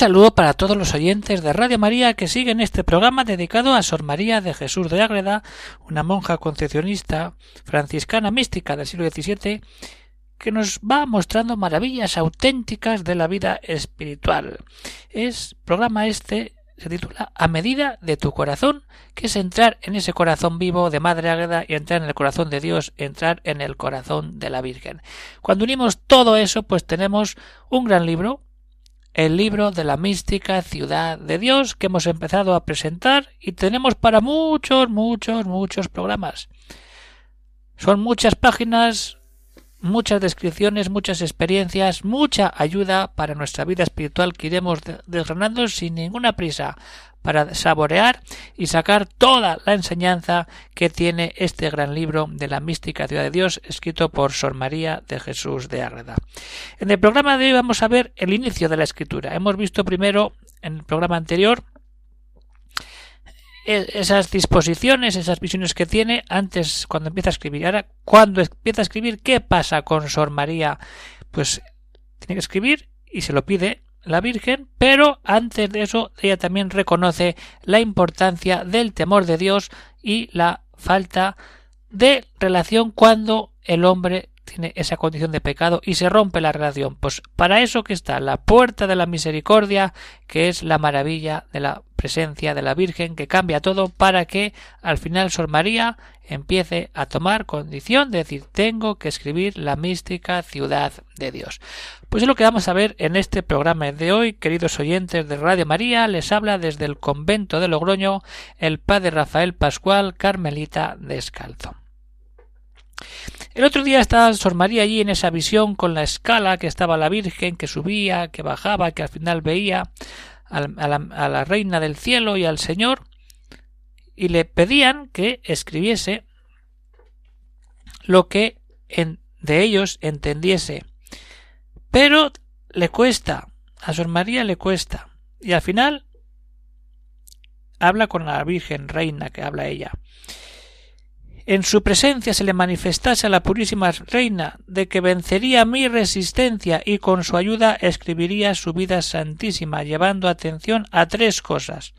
Saludo para todos los oyentes de Radio María que siguen este programa dedicado a Sor María de Jesús de Ágreda, una monja concepcionista franciscana mística del siglo XVII, que nos va mostrando maravillas auténticas de la vida espiritual. Es programa este se titula A medida de tu corazón, que es entrar en ese corazón vivo de Madre Ágreda y entrar en el corazón de Dios, entrar en el corazón de la Virgen. Cuando unimos todo eso, pues tenemos un gran libro, el libro de la mística ciudad de Dios que hemos empezado a presentar y tenemos para muchos, muchos, muchos programas. Son muchas páginas, muchas descripciones, muchas experiencias, mucha ayuda para nuestra vida espiritual que iremos desgranando sin ninguna prisa para saborear y sacar toda la enseñanza que tiene este gran libro de la mística ciudad de Dios escrito por Sor María de Jesús de Ágreda. En el programa de hoy vamos a ver el inicio de la escritura. Hemos visto primero en el programa anterior esas disposiciones, esas visiones que tiene antes cuando empieza a escribir. Ahora, cuando empieza a escribir, ¿qué pasa con Sor María? Pues tiene que escribir y se lo pide la Virgen, pero antes de eso ella también reconoce la importancia del temor de Dios y la falta de relación cuando el hombre tiene esa condición de pecado y se rompe la relación. Pues para eso que está la puerta de la misericordia, que es la maravilla de la presencia de la Virgen que cambia todo para que al final Sor María empiece a tomar condición de decir tengo que escribir la mística ciudad de Dios. Pues es lo que vamos a ver en este programa de hoy, queridos oyentes de Radio María, les habla desde el convento de Logroño el padre Rafael Pascual Carmelita Descalzo. El otro día estaba Sor María allí en esa visión con la escala que estaba la Virgen, que subía, que bajaba, que al final veía a la, reina del cielo y al Señor y le pedían que escribiese lo que de ellos entendiese. Pero le cuesta, a Sor María le cuesta. Y al final habla con la Virgen Reina que habla ella. En su presencia se le manifestase a la Purísima Reina de que vencería mi resistencia y con su ayuda escribiría su vida santísima, llevando atención a tres cosas.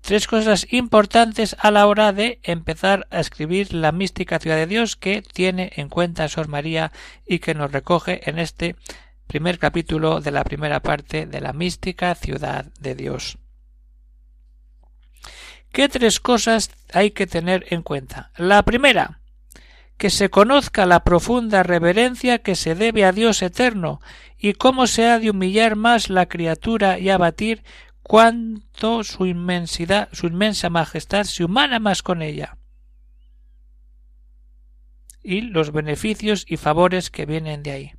Tres cosas importantes a la hora de empezar a escribir la mística ciudad de Dios que tiene en cuenta Sor María y que nos recoge en este primer capítulo de la primera parte de la mística ciudad de Dios. ¿Qué tres cosas hay que tener en cuenta? La primera, que se conozca la profunda reverencia que se debe a Dios eterno y cómo se ha de humillar más la criatura y abatir cuanto su inmensidad, su inmensa majestad se humana más con ella y los beneficios y favores que vienen de ahí.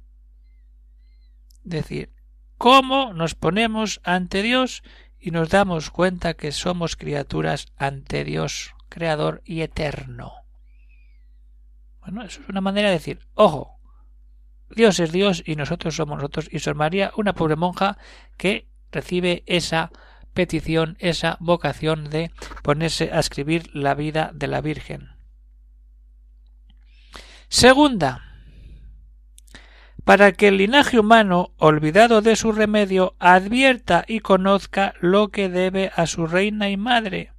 Es decir, cómo nos ponemos ante Dios y nos damos cuenta que somos criaturas ante Dios, creador y eterno. Bueno, eso es una manera de decir, ojo, Dios es Dios y nosotros somos nosotros y Sor María, una pobre monja que recibe esa petición, esa vocación de ponerse a escribir la vida de la Virgen. Segunda, para que el linaje humano, olvidado de su remedio, advierta y conozca lo que debe a su reina y madre.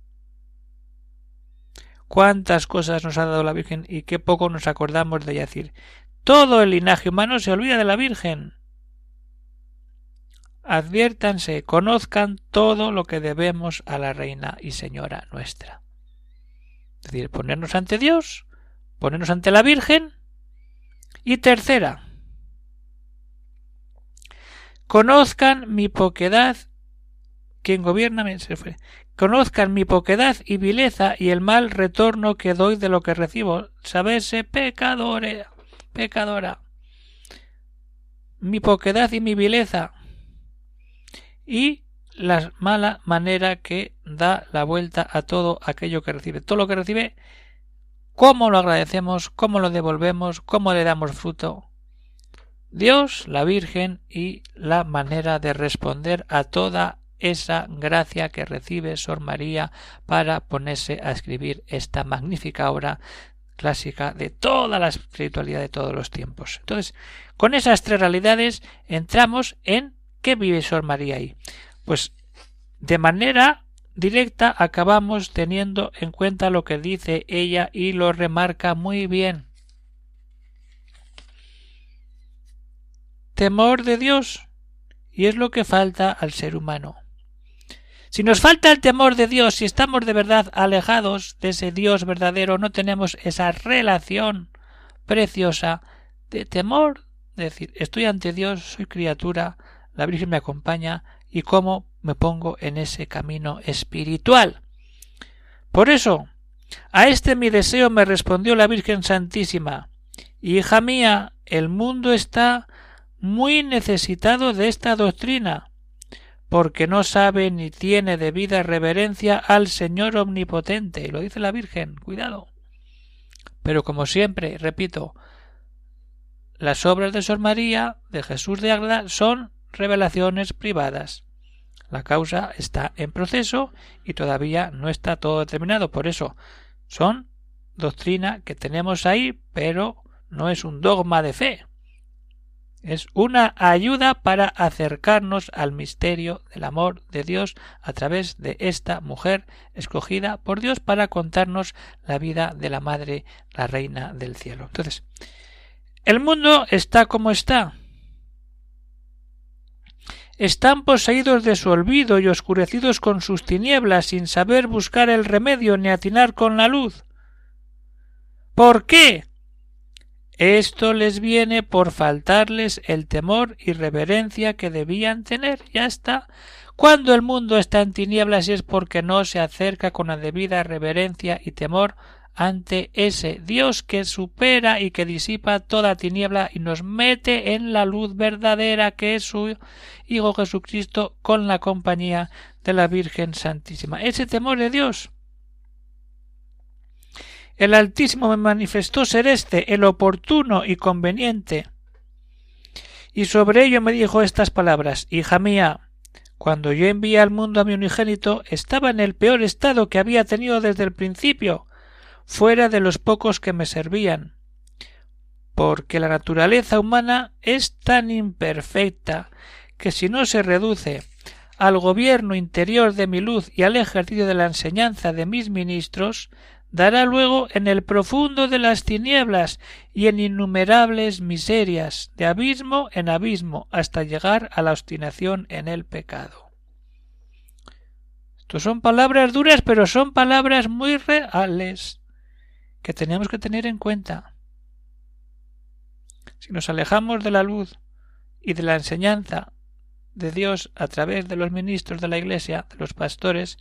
Cuántas cosas nos ha dado la Virgen y qué poco nos acordamos de ella decir. Todo el linaje humano se olvida de la Virgen. Adviértanse, conozcan todo lo que debemos a la Reina y Señora nuestra. Es decir, ponernos ante Dios, ponernos ante la Virgen. Y tercera, Conozcan mi poquedad quien gobierna se fue. Conozcan mi poquedad y vileza y el mal retorno que doy de lo que recibo. Sabese pecadore, pecadora. Mi poquedad y mi vileza. y la mala manera que da la vuelta a todo aquello que recibe. Todo lo que recibe, cómo lo agradecemos, cómo lo devolvemos, cómo le damos fruto. Dios, la Virgen y la manera de responder a toda esa gracia que recibe Sor María para ponerse a escribir esta magnífica obra clásica de toda la espiritualidad de todos los tiempos. Entonces, con esas tres realidades entramos en qué vive Sor María ahí. Pues de manera directa acabamos teniendo en cuenta lo que dice ella y lo remarca muy bien. Temor de Dios. Y es lo que falta al ser humano. Si nos falta el temor de Dios, si estamos de verdad alejados de ese Dios verdadero, no tenemos esa relación preciosa de temor, de decir, estoy ante Dios, soy criatura, la Virgen me acompaña y cómo me pongo en ese camino espiritual. Por eso, a este mi deseo me respondió la Virgen Santísima, Hija mía, el mundo está muy necesitado de esta doctrina, porque no sabe ni tiene debida reverencia al Señor Omnipotente. Lo dice la Virgen, cuidado. Pero como siempre, repito, las obras de Sor María, de Jesús de Ágreda, son revelaciones privadas. La causa está en proceso y todavía no está todo determinado. Por eso, son doctrina que tenemos ahí, pero no es un dogma de fe. Es una ayuda para acercarnos al misterio del amor de Dios a través de esta mujer escogida por Dios para contarnos la vida de la Madre, la Reina del Cielo. Entonces, el mundo está como está. Están poseídos de su olvido y oscurecidos con sus tinieblas sin saber buscar el remedio ni atinar con la luz. ¿Por qué? Esto les viene por faltarles el temor y reverencia que debían tener. Ya está. Cuando el mundo está en tinieblas es porque no se acerca con la debida reverencia y temor ante ese Dios que supera y que disipa toda tiniebla y nos mete en la luz verdadera que es su Hijo Jesucristo con la compañía de la Virgen Santísima. Ese temor de Dios el Altísimo me manifestó ser este el oportuno y conveniente. Y sobre ello me dijo estas palabras Hija mía, cuando yo envié al mundo a mi unigénito, estaba en el peor estado que había tenido desde el principio, fuera de los pocos que me servían. Porque la naturaleza humana es tan imperfecta que si no se reduce al gobierno interior de mi luz y al ejercicio de la enseñanza de mis ministros, dará luego en el profundo de las tinieblas y en innumerables miserias, de abismo en abismo, hasta llegar a la obstinación en el pecado. Estos son palabras duras, pero son palabras muy reales que tenemos que tener en cuenta. Si nos alejamos de la luz y de la enseñanza de Dios a través de los ministros de la Iglesia, de los pastores,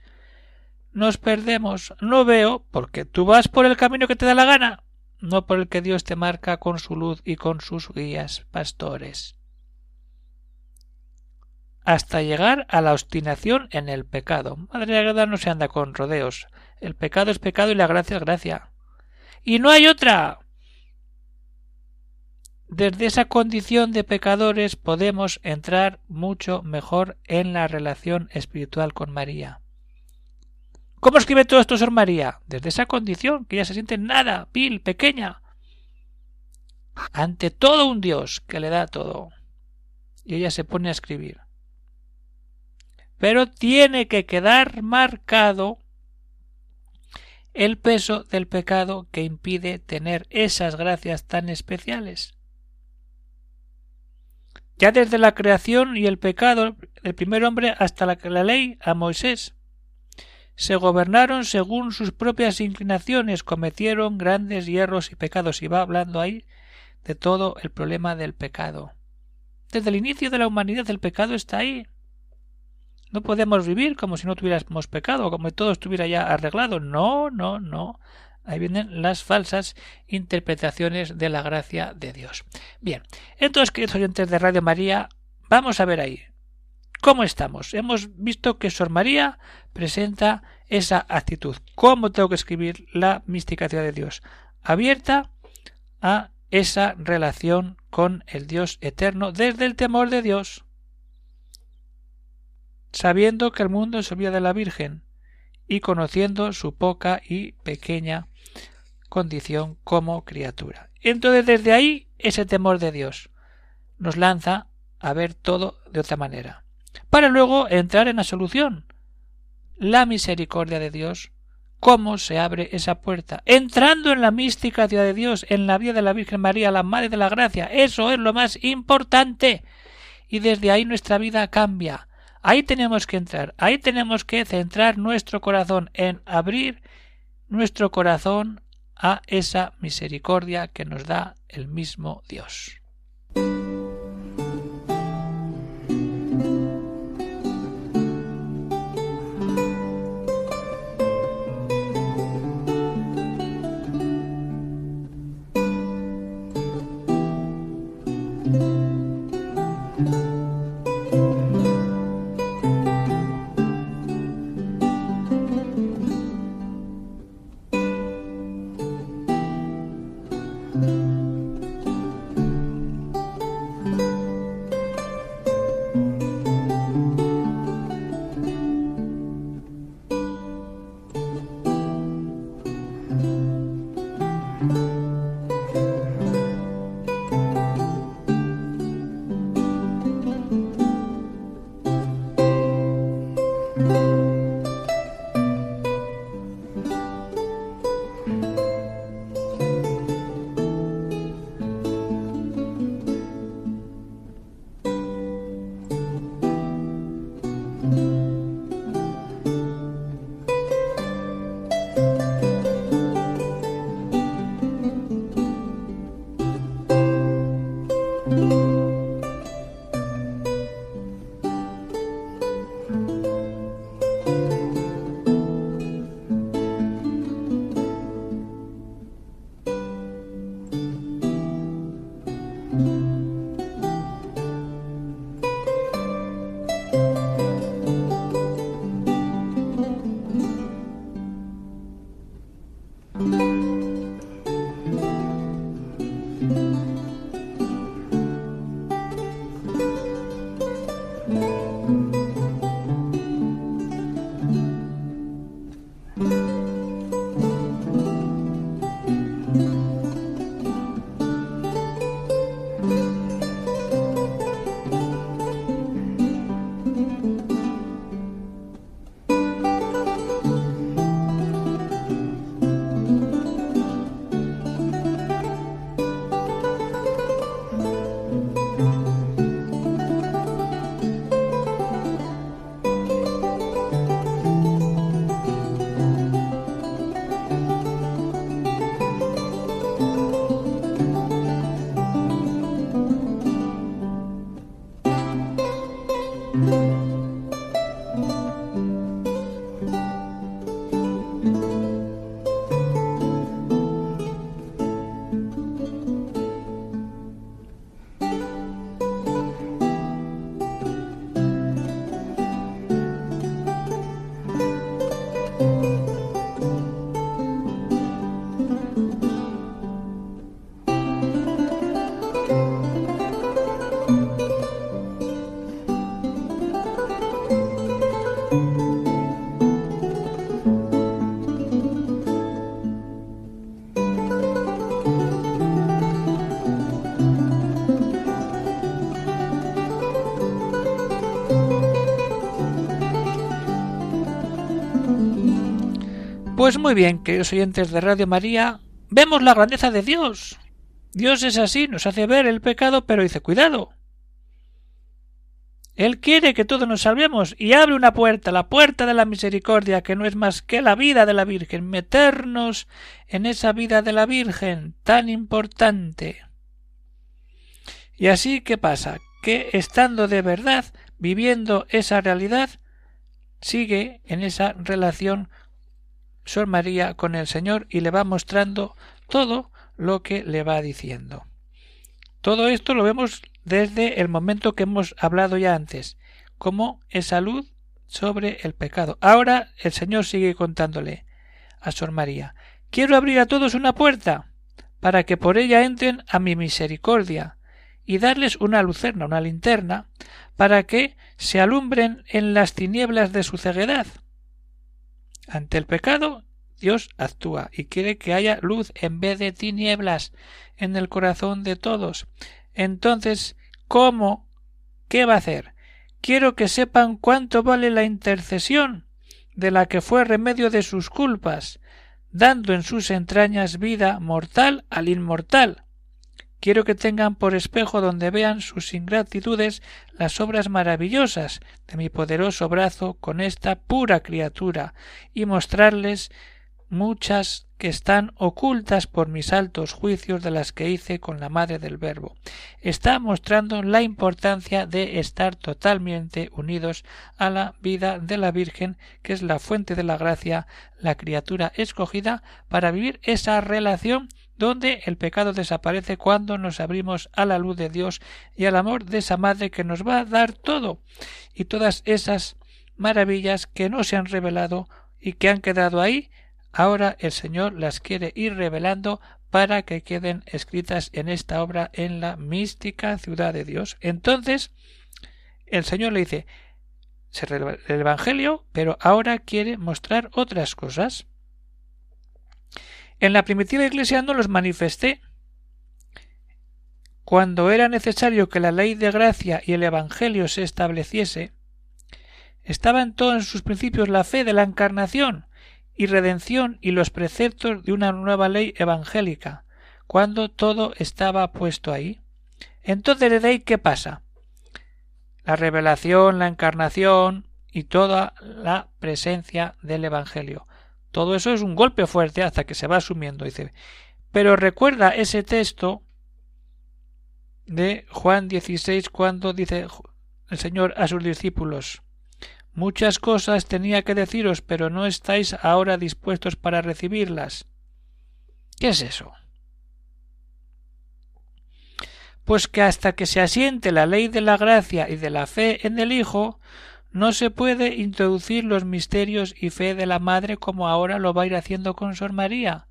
nos perdemos. No veo, porque tú vas por el camino que te da la gana, no por el que Dios te marca con su luz y con sus guías pastores. Hasta llegar a la obstinación en el pecado. Madre Agreda no se anda con rodeos. El pecado es pecado y la gracia es gracia. Y no hay otra. Desde esa condición de pecadores podemos entrar mucho mejor en la relación espiritual con María. ¿Cómo escribe todo esto Sor María? Desde esa condición, que ella se siente nada, vil, pequeña, ante todo un Dios que le da todo. Y ella se pone a escribir. Pero tiene que quedar marcado el peso del pecado que impide tener esas gracias tan especiales. Ya desde la creación y el pecado del primer hombre hasta la, la ley a Moisés, se gobernaron según sus propias inclinaciones, cometieron grandes hierros y pecados. Y va hablando ahí de todo el problema del pecado. Desde el inicio de la humanidad el pecado está ahí. No podemos vivir como si no tuviéramos pecado, como si todo estuviera ya arreglado. No, no, no. Ahí vienen las falsas interpretaciones de la gracia de Dios. Bien, entonces, queridos oyentes de Radio María, vamos a ver ahí ¿Cómo estamos? Hemos visto que Sor María presenta esa actitud. ¿Cómo tengo que escribir la misticación de Dios? Abierta a esa relación con el Dios eterno desde el temor de Dios, sabiendo que el mundo se olvida de la Virgen y conociendo su poca y pequeña condición como criatura. Entonces desde ahí ese temor de Dios nos lanza a ver todo de otra manera, para luego entrar en la solución, la misericordia de Dios cómo se abre esa puerta. Entrando en la mística de Dios, en la vida de la Virgen María, la Madre de la Gracia. Eso es lo más importante. Y desde ahí nuestra vida cambia. Ahí tenemos que entrar, ahí tenemos que centrar nuestro corazón en abrir nuestro corazón a esa misericordia que nos da el mismo Dios. Pues muy bien, queridos oyentes de Radio María, vemos la grandeza de Dios. Dios es así, nos hace ver el pecado, pero dice cuidado. Él quiere que todos nos salvemos y abre una puerta, la puerta de la misericordia, que no es más que la vida de la Virgen, meternos en esa vida de la Virgen tan importante. Y así, ¿qué pasa? Que estando de verdad, viviendo esa realidad, sigue en esa relación Sor María con el Señor y le va mostrando todo lo que le va diciendo. Todo esto lo vemos desde el momento que hemos hablado ya antes, como esa luz sobre el pecado. Ahora el Señor sigue contándole a Sor María Quiero abrir a todos una puerta para que por ella entren a mi misericordia y darles una lucerna, una linterna, para que se alumbren en las tinieblas de su ceguedad. Ante el pecado, Dios actúa y quiere que haya luz en vez de tinieblas en el corazón de todos. Entonces, ¿cómo? ¿Qué va a hacer? Quiero que sepan cuánto vale la intercesión de la que fue remedio de sus culpas, dando en sus entrañas vida mortal al inmortal. Quiero que tengan por espejo donde vean sus ingratitudes las obras maravillosas de mi poderoso brazo con esta pura criatura y mostrarles muchas que están ocultas por mis altos juicios de las que hice con la madre del Verbo. Está mostrando la importancia de estar totalmente unidos a la vida de la Virgen, que es la fuente de la gracia, la criatura escogida, para vivir esa relación donde el pecado desaparece cuando nos abrimos a la luz de Dios y al amor de esa madre que nos va a dar todo y todas esas maravillas que no se han revelado y que han quedado ahí Ahora el Señor las quiere ir revelando para que queden escritas en esta obra en la mística ciudad de Dios. Entonces, el Señor le dice, se el Evangelio, pero ahora quiere mostrar otras cosas. En la primitiva iglesia no los manifesté. Cuando era necesario que la ley de gracia y el Evangelio se estableciese, estaba en todos sus principios la fe de la encarnación, y redención y los preceptos de una nueva ley evangélica, cuando todo estaba puesto ahí. Entonces de ahí qué pasa? La revelación, la encarnación y toda la presencia del Evangelio. Todo eso es un golpe fuerte hasta que se va asumiendo. Dice, pero recuerda ese texto de Juan 16 cuando dice el Señor a sus discípulos Muchas cosas tenía que deciros, pero no estáis ahora dispuestos para recibirlas. ¿Qué es eso? Pues que hasta que se asiente la ley de la gracia y de la fe en el Hijo, no se puede introducir los misterios y fe de la Madre como ahora lo va a ir haciendo con Sor María.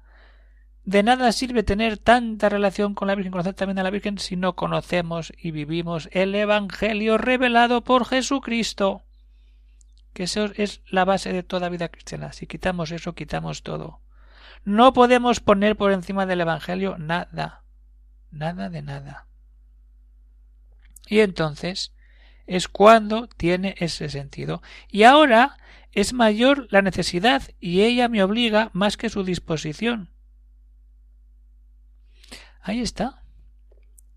De nada sirve tener tanta relación con la Virgen, conocer también a la Virgen, si no conocemos y vivimos el Evangelio revelado por Jesucristo que eso es la base de toda vida cristiana. Si quitamos eso, quitamos todo. No podemos poner por encima del Evangelio nada. Nada de nada. Y entonces es cuando tiene ese sentido. Y ahora es mayor la necesidad y ella me obliga más que su disposición. Ahí está.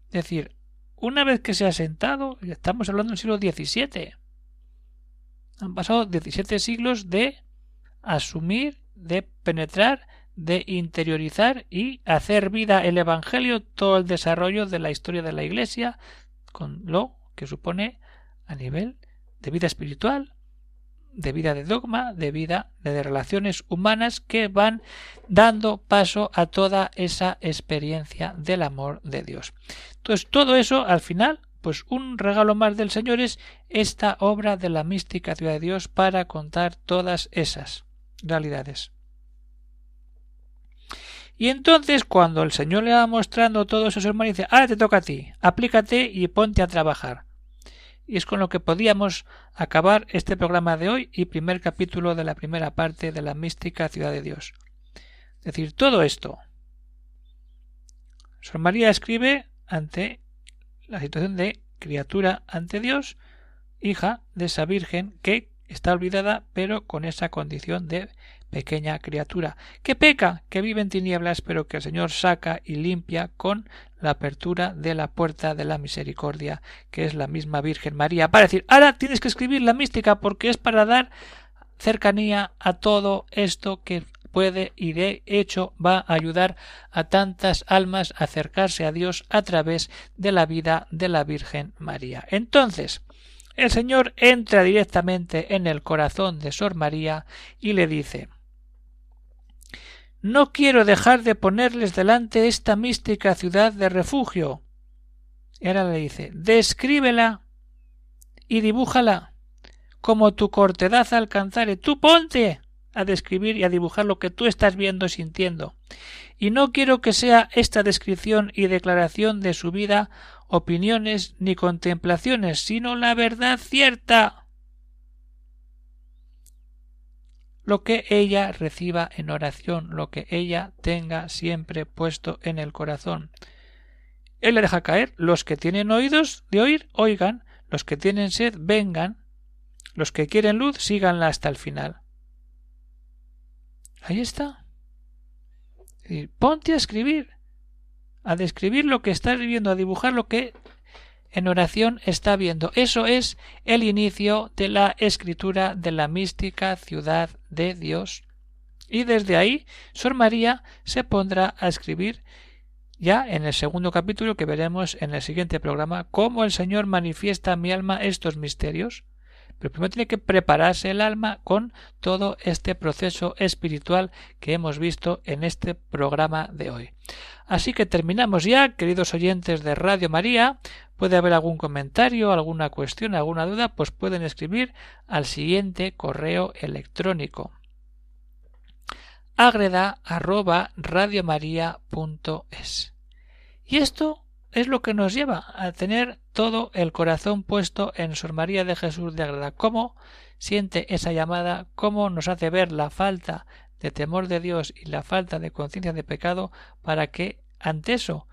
Es decir, una vez que se ha sentado, estamos hablando del siglo XVII, han pasado 17 siglos de asumir, de penetrar, de interiorizar y hacer vida el Evangelio, todo el desarrollo de la historia de la Iglesia, con lo que supone a nivel de vida espiritual, de vida de dogma, de vida de relaciones humanas que van dando paso a toda esa experiencia del amor de Dios. Entonces, todo eso al final pues un regalo más del Señor es esta obra de la mística ciudad de Dios para contar todas esas realidades. Y entonces, cuando el Señor le va mostrando todo eso, hermano dice, ahora te toca a ti, aplícate y ponte a trabajar. Y es con lo que podíamos acabar este programa de hoy y primer capítulo de la primera parte de la mística ciudad de Dios. Es decir, todo esto. Sor María escribe ante la situación de criatura ante Dios, hija de esa Virgen que está olvidada, pero con esa condición de pequeña criatura, que peca, que vive en tinieblas, pero que el Señor saca y limpia con la apertura de la puerta de la misericordia, que es la misma Virgen María. Para decir, ahora tienes que escribir la mística porque es para dar cercanía a todo esto que puede y de hecho va a ayudar a tantas almas a acercarse a Dios a través de la vida de la Virgen María. Entonces, el Señor entra directamente en el corazón de Sor María y le dice No quiero dejar de ponerles delante esta mística ciudad de refugio. Y ahora le dice Descríbela y dibújala como tu cortedad alcanzare. Tú ponte a describir y a dibujar lo que tú estás viendo y sintiendo. Y no quiero que sea esta descripción y declaración de su vida opiniones ni contemplaciones, sino la verdad cierta. Lo que ella reciba en oración, lo que ella tenga siempre puesto en el corazón. Él le deja caer los que tienen oídos de oír, oigan, los que tienen sed, vengan, los que quieren luz, síganla hasta el final. Ahí está. Y ponte a escribir, a describir lo que estás viviendo, a dibujar lo que en oración está viendo. Eso es el inicio de la escritura de la mística ciudad de Dios. Y desde ahí, Sor María se pondrá a escribir ya en el segundo capítulo que veremos en el siguiente programa cómo el Señor manifiesta a mi alma estos misterios. Pero primero tiene que prepararse el alma con todo este proceso espiritual que hemos visto en este programa de hoy. Así que terminamos ya, queridos oyentes de Radio María. Puede haber algún comentario, alguna cuestión, alguna duda, pues pueden escribir al siguiente correo electrónico agreda Y esto es lo que nos lleva a tener todo el corazón puesto en Sor María de Jesús de Agreda. ¿Cómo siente esa llamada? ¿Cómo nos hace ver la falta de temor de Dios y la falta de conciencia de pecado para que ante eso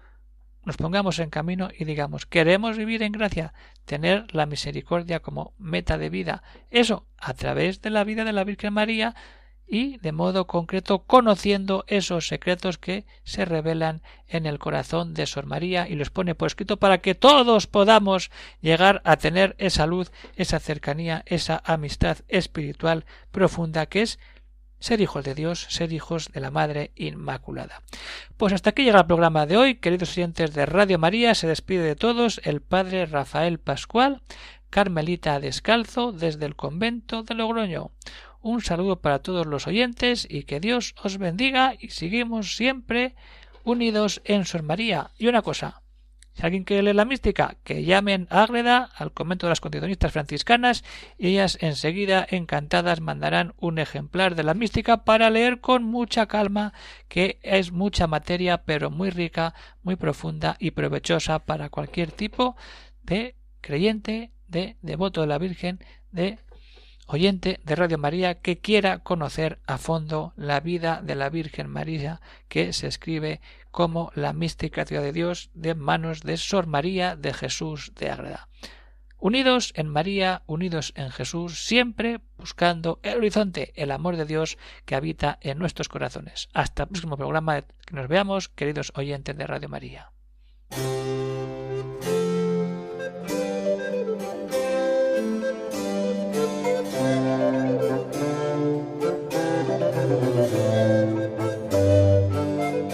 nos pongamos en camino y digamos queremos vivir en gracia, tener la misericordia como meta de vida. Eso a través de la vida de la Virgen María y de modo concreto conociendo esos secretos que se revelan en el corazón de Sor María y los pone por escrito para que todos podamos llegar a tener esa luz, esa cercanía, esa amistad espiritual profunda que es ser hijos de Dios, ser hijos de la Madre Inmaculada. Pues hasta aquí llega el programa de hoy, queridos oyentes de Radio María, se despide de todos el Padre Rafael Pascual, Carmelita Descalzo, desde el convento de Logroño. Un saludo para todos los oyentes y que Dios os bendiga y seguimos siempre unidos en Sor María. Y una cosa, si alguien quiere leer la mística, que llamen a Ágreda al convento de las condicionistas franciscanas y ellas enseguida encantadas mandarán un ejemplar de la mística para leer con mucha calma, que es mucha materia, pero muy rica, muy profunda y provechosa para cualquier tipo de creyente, de devoto de la Virgen, de oyente de Radio María que quiera conocer a fondo la vida de la Virgen María que se escribe como la mística ciudad de Dios de manos de Sor María de Jesús de Ágreda. Unidos en María, unidos en Jesús, siempre buscando el horizonte, el amor de Dios que habita en nuestros corazones. Hasta el próximo programa que nos veamos, queridos oyentes de Radio María.